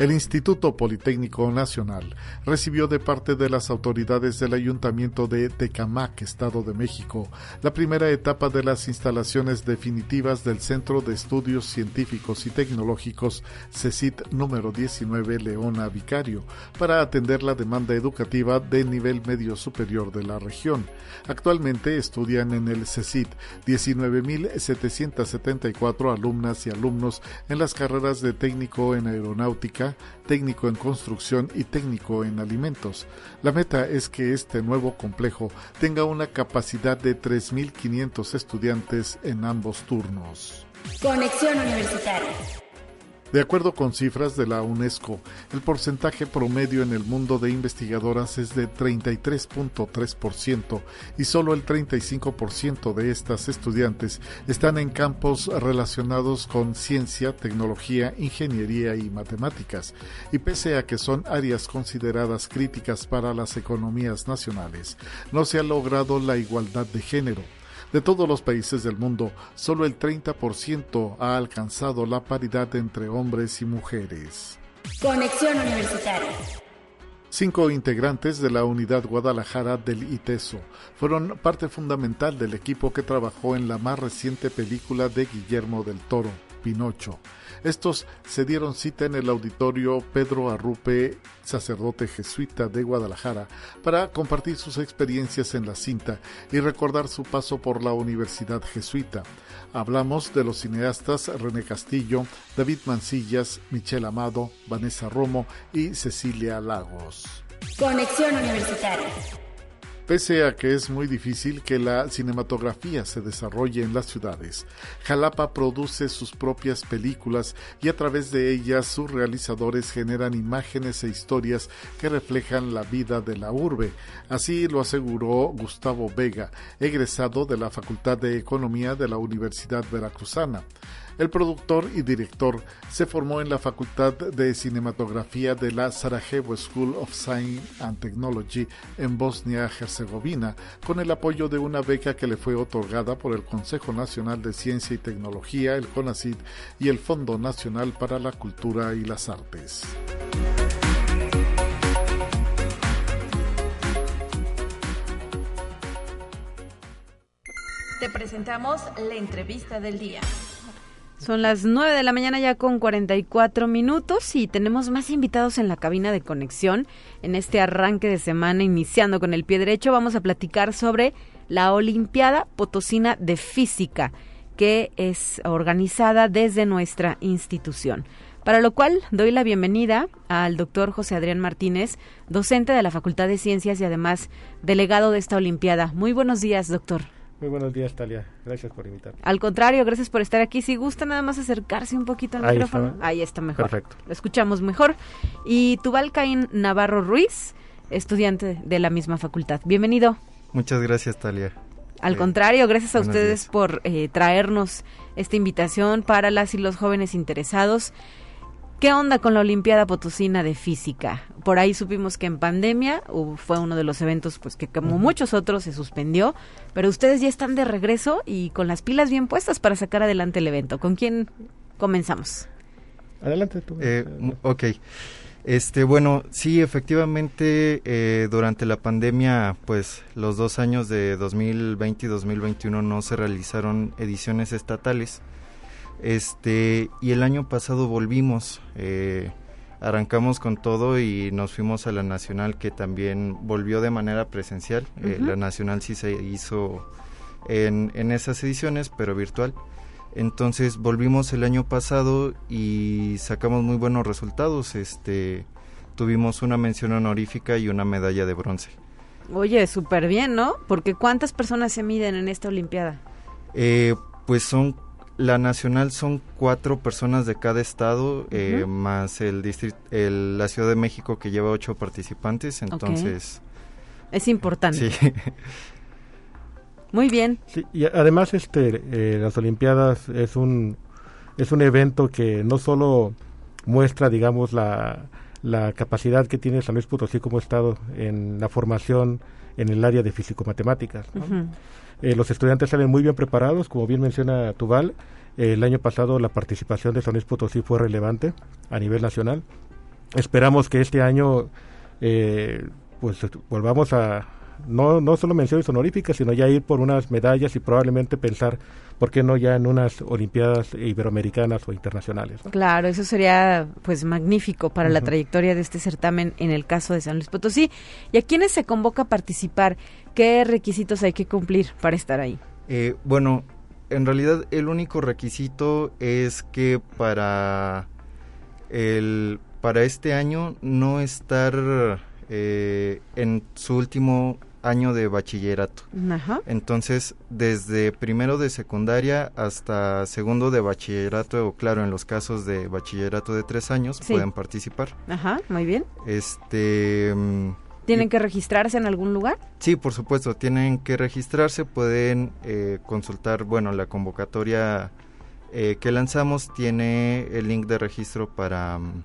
El Instituto Politécnico Nacional recibió de parte de las autoridades del Ayuntamiento de Tecamac, Estado de México, la primera etapa de las instalaciones definitivas del Centro de Estudios Científicos y Tecnológicos CECIT número 19 Leona Vicario para atender la demanda educativa de nivel medio superior de la región. Actualmente estudian en el CECIT 19.774 alumnas y alumnos en las carreras de técnico en aeronáutica, técnico en construcción y técnico en alimentos. La meta es que este nuevo complejo tenga una capacidad de 3.500 estudiantes en ambos turnos. Conexión Universitaria. De acuerdo con cifras de la UNESCO, el porcentaje promedio en el mundo de investigadoras es de 33.3% y solo el 35% de estas estudiantes están en campos relacionados con ciencia, tecnología, ingeniería y matemáticas. Y pese a que son áreas consideradas críticas para las economías nacionales, no se ha logrado la igualdad de género. De todos los países del mundo, solo el 30% ha alcanzado la paridad entre hombres y mujeres. Conexión Universitaria. Cinco integrantes de la unidad Guadalajara del ITESO fueron parte fundamental del equipo que trabajó en la más reciente película de Guillermo del Toro, Pinocho. Estos se dieron cita en el auditorio Pedro Arrupe, sacerdote jesuita de Guadalajara, para compartir sus experiencias en la cinta y recordar su paso por la Universidad Jesuita. Hablamos de los cineastas René Castillo, David Mancillas, Michelle Amado, Vanessa Romo y Cecilia Lagos. Conexión Universitaria. Pese a que es muy difícil que la cinematografía se desarrolle en las ciudades, Jalapa produce sus propias películas y a través de ellas sus realizadores generan imágenes e historias que reflejan la vida de la urbe. Así lo aseguró Gustavo Vega, egresado de la Facultad de Economía de la Universidad Veracruzana. El productor y director se formó en la Facultad de Cinematografía de la Sarajevo School of Science and Technology en Bosnia-Herzegovina, con el apoyo de una beca que le fue otorgada por el Consejo Nacional de Ciencia y Tecnología, el CONACYT y el Fondo Nacional para la Cultura y las Artes. Te presentamos la entrevista del día. Son las 9 de la mañana ya con 44 minutos y tenemos más invitados en la cabina de conexión. En este arranque de semana, iniciando con el pie derecho, vamos a platicar sobre la Olimpiada Potosina de Física, que es organizada desde nuestra institución. Para lo cual doy la bienvenida al doctor José Adrián Martínez, docente de la Facultad de Ciencias y además delegado de esta Olimpiada. Muy buenos días, doctor. Muy buenos días, Talia. Gracias por invitarme. Al contrario, gracias por estar aquí. Si gusta nada más acercarse un poquito al Ahí micrófono. está. Ahí está mejor. Perfecto. Lo escuchamos mejor. Y Tubal Caín Navarro Ruiz, estudiante de la misma facultad. Bienvenido. Muchas gracias, Talia. Al Eh, contrario, gracias a ustedes días. por eh, traernos esta invitación para las y los jóvenes interesados. ¿Qué onda con la Olimpiada Potosina de Física? Por ahí supimos que en pandemia hubo- fue uno de los eventos pues que como muchos otros se suspendió, pero ustedes ya están de regreso y con las pilas bien puestas para sacar adelante el evento. ¿Con quién comenzamos? Adelante tú. Eh, ok. Este, bueno, sí, efectivamente, eh, durante la pandemia, pues los dos años de 2020 y 2021 no se realizaron ediciones estatales. Este, y el año pasado volvimos, eh, arrancamos con todo y nos fuimos a la nacional que también volvió de manera presencial. Eh, la nacional sí se hizo en, en esas ediciones, pero virtual. Entonces volvimos el año pasado y sacamos muy buenos resultados. Este, tuvimos una mención honorífica y una medalla de bronce. Oye, súper bien, ¿no? Porque ¿cuántas personas se miden en esta Olimpiada? Eh, pues son la nacional son cuatro personas de cada estado eh, más el distrito, el, la Ciudad de México que lleva ocho participantes. Entonces, Es importante. sí. Muy bien. Sí, y además este eh, las Olimpiadas es un es un evento que no solo muestra digamos la, la capacidad que tiene San Luis Potosí como estado en la formación en el área de físico-matemáticas. Eh, los estudiantes salen muy bien preparados, como bien menciona Tubal. eh, el año pasado la participación de San Potosí fue relevante a nivel nacional. Esperamos que este año eh, pues volvamos a no, no solo menciones honoríficas, sino ya ir por unas medallas y probablemente pensar, ¿por qué no ya en unas Olimpiadas iberoamericanas o internacionales? ¿no? Claro, eso sería pues magnífico para la trayectoria de este certamen en el caso de San Luis Potosí. ¿Y a quiénes se convoca a participar? ¿Qué requisitos hay que cumplir para estar ahí? Eh, bueno, en realidad el único requisito es que para el para este año no estar eh, en su último año de bachillerato. Ajá. Entonces, desde primero de secundaria hasta segundo de bachillerato, o claro, en los casos de bachillerato de tres años, Sí. pueden participar. Ajá, muy bien. Este... mm, ¿Tienen que registrarse en algún lugar? Sí, por supuesto, tienen que registrarse, pueden eh, consultar, bueno, la convocatoria eh, que lanzamos tiene el link de registro para mm,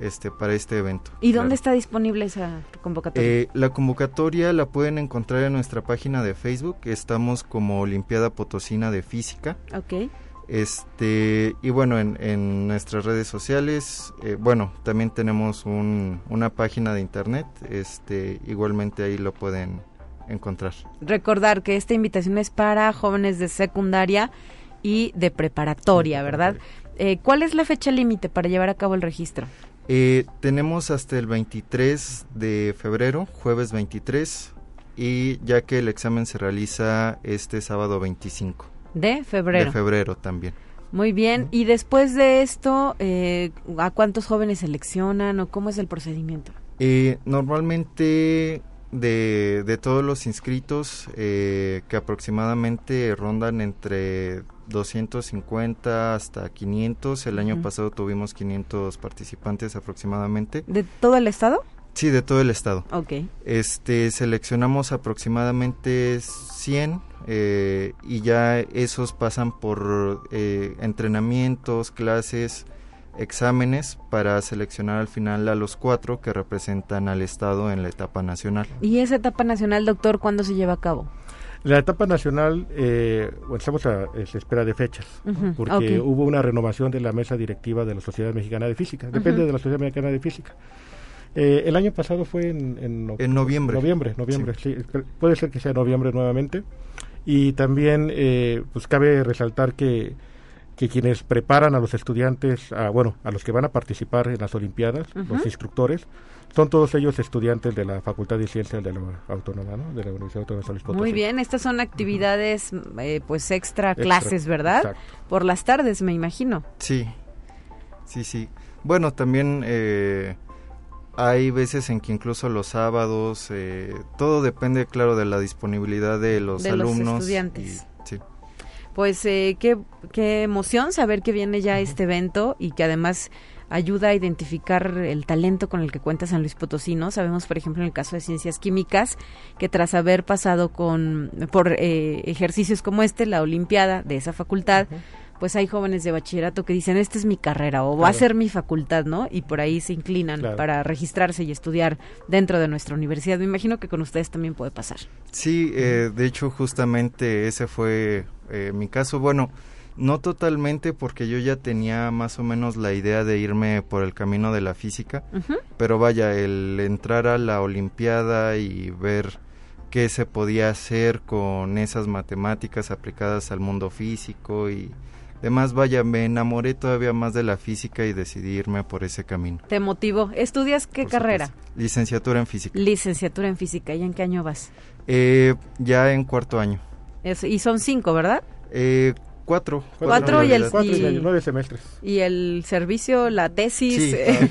este para este evento. ¿Y dónde está disponible esa convocatoria? Eh, la convocatoria la pueden encontrar en nuestra página de Facebook, estamos como Olimpiada Potosina de Física. ok. Este, y bueno, en, en nuestras redes sociales, eh, bueno, también tenemos un- una página de internet, este, igualmente ahí lo pueden encontrar. Recordar que esta invitación es para jóvenes de secundaria y de preparatoria, ¿verdad? Eh, ¿Cuál es la fecha límite para llevar a cabo el registro? Eh, tenemos hasta el 23 de febrero, jueves 23, y ya que el examen se realiza este sábado 25 De febrero. de febrero también. Muy bien. Y después de esto, eh, ¿a cuántos jóvenes seleccionan o cómo es el procedimiento? Eh, normalmente de, de todos los inscritos, eh, que aproximadamente rondan entre 250 hasta 500, el año pasado tuvimos 500 participantes aproximadamente. ¿De todo el estado? Sí, de todo el estado. Ok. Este, seleccionamos aproximadamente 100 eh, y ya esos pasan por eh, entrenamientos, clases, exámenes para seleccionar al final a los cuatro que representan al Estado en la etapa nacional. ¿Y esa etapa nacional, doctor, cuándo se lleva a cabo? La etapa nacional, eh, bueno, estamos a, se espera de fechas, porque hubo una renovación de la mesa directiva de la Sociedad Mexicana de Física, depende de la Sociedad Mexicana de Física. Eh, el año pasado fue en, en, En noviembre. Noviembre, noviembre, sí. pero puede ser que sea noviembre nuevamente. Y también, eh, pues cabe resaltar que, que quienes preparan a los estudiantes, a, bueno, a los que van a participar en las Olimpiadas, los instructores, son todos ellos estudiantes de la Facultad de Ciencias de la Autónoma, ¿no? De la Universidad Autónoma de San Luis Potosí. Muy bien, estas son actividades, eh, pues extra, Extra, clases, ¿verdad? exacto. Por las tardes, me imagino. Sí, sí, sí. Bueno, también eh, hay veces en que incluso los sábados, eh, todo depende, claro, de la disponibilidad de los De los alumnos. estudiantes. y- sí. Pues eh, qué, qué emoción saber que viene ya este evento y que además ayuda a identificar el talento con el que cuenta San Luis Potosí, ¿no? Sabemos, por ejemplo, en el caso de ciencias químicas, que tras haber pasado con por eh, ejercicios como este, la Olimpiada de esa facultad, pues hay jóvenes de bachillerato que dicen, esta es mi carrera o va a ser mi facultad, ¿no? Y por ahí se inclinan Claro. para registrarse y estudiar dentro de nuestra universidad. Me imagino que con ustedes también puede pasar. Sí, eh, de hecho justamente ese fue eh, mi caso. Bueno, no totalmente porque yo ya tenía más o menos la idea de irme por el camino de la física, pero vaya, el entrar a la Olimpiada y ver qué se podía hacer con esas matemáticas aplicadas al mundo físico y demás, vaya, me enamoré todavía más de la física y decidí irme por ese camino. ¿Te motivó? ¿Estudias qué por carrera? supuesto. Licenciatura en física. Licenciatura en física. ¿Y en qué año vas? Eh, ya en cuarto año. Es- y son cinco, ¿verdad? Eh, cuatro. Cuatro y el- Cuatro y y- nueve semestres. Y el servicio, la tesis, Sí, eh,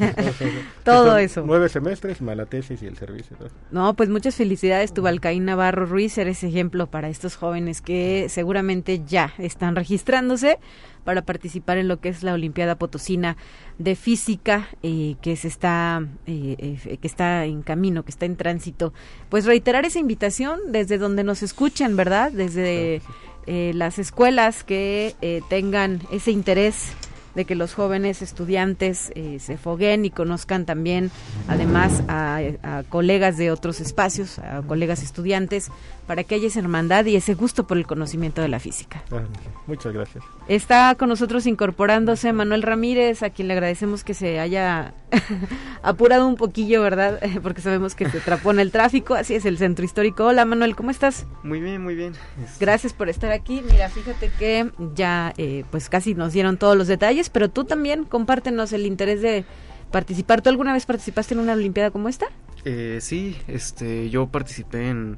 Todo, eso. Nueve semestres, más la tesis y el servicio. ¿no? No, pues muchas felicidades, Tubalcaín Navarro Ruiz, eres ejemplo para estos jóvenes que seguramente ya están registrándose para participar en lo que es la Olimpiada Potosina de Física, eh, que se está, eh, eh, que está en camino, que está en tránsito. Pues reiterar esa invitación desde donde nos escuchan, ¿verdad? Desde eh, las escuelas que eh, tengan ese interés de que los jóvenes estudiantes eh, se foguen y conozcan también, además, a, a colegas de otros espacios, a colegas estudiantes, para que haya esa hermandad y ese gusto por el conocimiento de la física. Ah, muchas gracias. Está con nosotros incorporándose Manuel Ramírez, a quien le agradecemos que se haya apurado un poquillo, ¿verdad? Porque sabemos que se atrapó en el tráfico, así es el centro histórico. Hola Manuel, ¿cómo estás? Muy bien, muy bien. Gracias por estar aquí. Mira, fíjate que ya eh, pues casi nos dieron todos los detalles, pero tú también compártenos el interés de participar. ¿Tú alguna vez participaste en una olimpiada como esta? Eh, sí, este, yo participé en,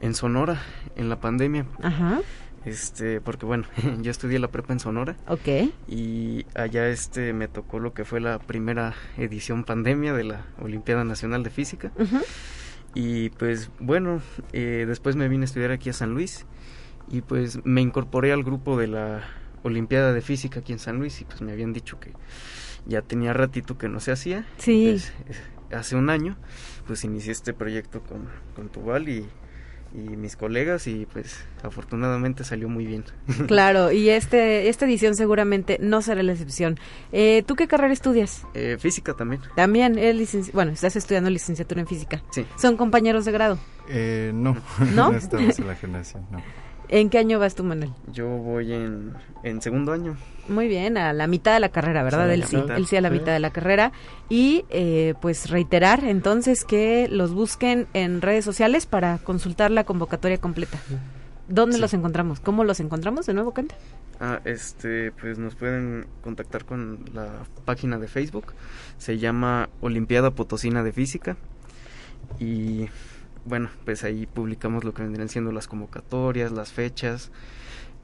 en Sonora en la pandemia. Ajá. Este, porque bueno, yo estudié la prepa en Sonora. Ok. Y allá este me tocó lo que fue la primera edición pandemia de la Olimpiada Nacional de Física. Ujú. Y pues bueno, eh, después me vine a estudiar aquí a San Luis y pues me incorporé al grupo de la Olimpiada de Física aquí en San Luis y pues me habían dicho que ya tenía ratito que no se hacía. Sí. Pues, hace un año pues inicié este proyecto con, con Tubal y y mis colegas y pues afortunadamente salió muy bien. Claro, y este esta edición seguramente no será la excepción. Eh, ¿Tú qué carrera estudias? Eh, física también. También, es bueno, estás estudiando licenciatura en física. Sí. ¿Son compañeros de grado? Eh, no, no, no estamos en la generación, no. ¿En qué año vas tú, Manuel? Yo voy en, en segundo año. Muy bien, a la mitad de la carrera, ¿verdad? él sí, él sí a la mitad de la carrera. Y eh, pues reiterar entonces que los busquen en redes sociales para consultar la convocatoria completa. ¿Dónde los encontramos? ¿Cómo los encontramos de nuevo, Canta? Ah, este, pues nos pueden contactar con la página de Facebook. Se llama Olimpiada Potosina de Física. Y bueno, pues ahí publicamos lo que vendrían siendo las convocatorias, las fechas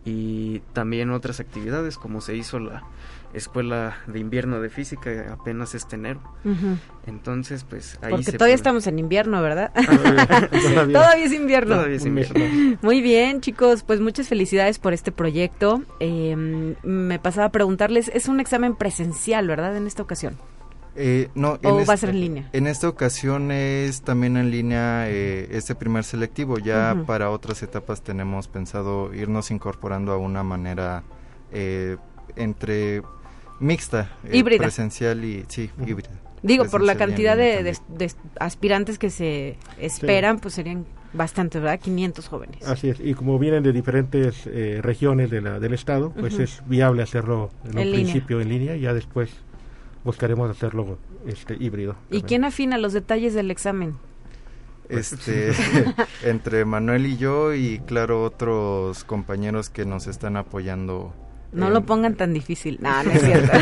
y también otras actividades como se hizo la escuela de invierno de física apenas este enero. Entonces, pues ahí Porque todavía estamos en invierno, ¿verdad? Ah, todavía. es invierno. Todavía es invierno. Muy bien, chicos, pues muchas felicidades por este proyecto. Eh, me pasaba a preguntarles, es un examen presencial, ¿verdad? En esta ocasión. Eh, no, ¿O va a ser en línea? En esta ocasión es también en línea eh, este primer selectivo. Ya para otras etapas tenemos pensado irnos incorporando a una manera eh, entre mixta, híbrida. presencial y sí, híbrida. Digo, por la cantidad de, aspirantes que se esperan, pues serían bastantes, ¿verdad? 500 jóvenes. Así es, y como vienen de diferentes regiones de la, del estado, pues es viable hacerlo en, un principio en línea y ya después buscaremos hacerlo este híbrido. ¿Y quién afina los detalles del examen? Este, entre Manuel y yo y claro otros compañeros que nos están apoyando no lo pongan tan difícil. No, no es cierto.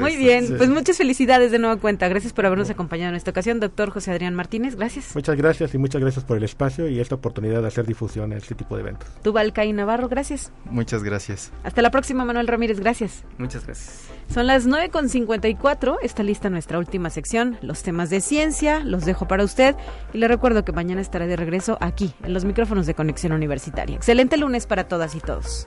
Muy bien, pues muchas felicidades de nueva cuenta. Gracias por habernos acompañado en esta ocasión, doctor José Adrián Martínez. Gracias. Muchas gracias y muchas gracias por el espacio y esta oportunidad de hacer difusión en este tipo de eventos. Tú, Valcay Navarro, gracias. Muchas gracias. Hasta la próxima, Manuel Ramírez. Gracias. Muchas gracias. Son las 9.54. Está lista nuestra última sección, los temas de ciencia. Los dejo para usted y le recuerdo que mañana estaré de regreso aquí, en los micrófonos de Conexión Universitaria. Excelente lunes para todas y todos.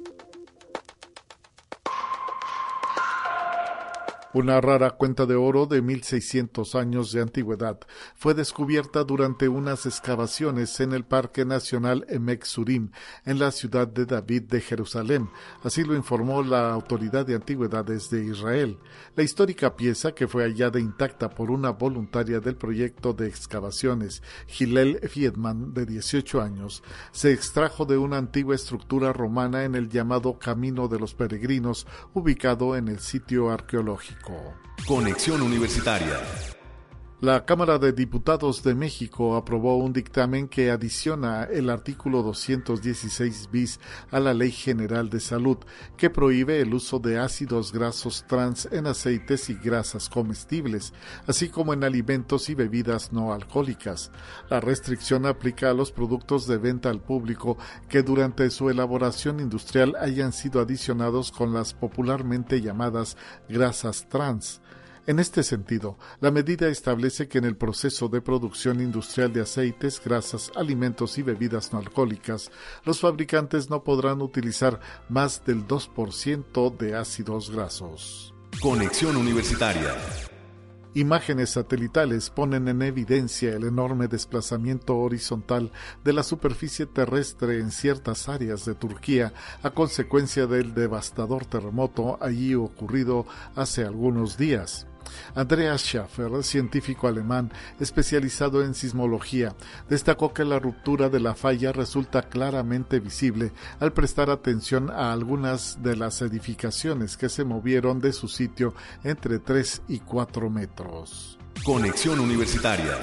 Una rara cuenta de oro de 1600 años de antigüedad fue descubierta durante unas excavaciones en el Parque Nacional Emek Surim, en la ciudad de David de Jerusalén. Así lo informó la Autoridad de Antigüedades de Israel. La histórica pieza, que fue hallada intacta por una voluntaria del proyecto de excavaciones, Hillel Fiedman, de 18 años, se extrajo de una antigua estructura romana en el llamado Camino de los Peregrinos, ubicado en el sitio arqueológico. Conexión Universitaria. La Cámara de Diputados de México aprobó un dictamen que adiciona el artículo 216 bis a la Ley General de Salud, que prohíbe el uso de ácidos grasos trans en aceites y grasas comestibles, así como en alimentos y bebidas no alcohólicas. La restricción aplica a los productos de venta al público que durante su elaboración industrial hayan sido adicionados con las popularmente llamadas grasas trans. En este sentido, la medida establece que en el proceso de producción industrial de aceites, grasas, alimentos y bebidas no alcohólicas, los fabricantes no podrán utilizar más del 2% de ácidos grasos. Conexión Universitaria. Imágenes satelitales ponen en evidencia el enorme desplazamiento horizontal de la superficie terrestre en ciertas áreas de Turquía a consecuencia del devastador terremoto allí ocurrido hace algunos días. Andreas Schaffer, científico alemán especializado en sismología, destacó que la ruptura de la falla resulta claramente visible al prestar atención a algunas de las edificaciones que se movieron de su sitio entre 3 y 4 metros. Conexión Universitaria.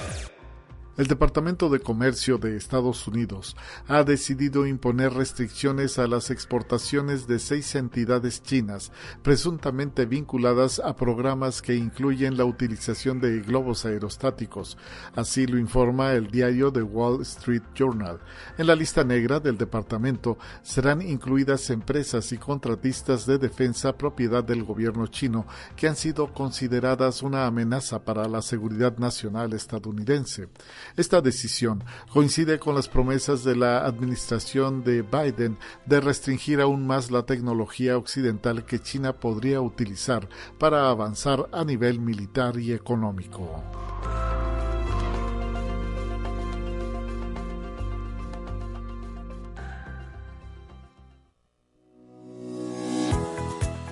El Departamento de Comercio de Estados Unidos ha decidido imponer restricciones a las exportaciones de seis entidades chinas presuntamente vinculadas a programas que incluyen la utilización de globos aerostáticos. Así lo informa el diario The Wall Street Journal. En la lista negra del departamento serán incluidas empresas y contratistas de defensa propiedad del gobierno chino que han sido consideradas una amenaza para la seguridad nacional estadounidense. Esta decisión coincide con las promesas de la administración de Biden de restringir aún más la tecnología occidental que China podría utilizar para avanzar a nivel militar y económico.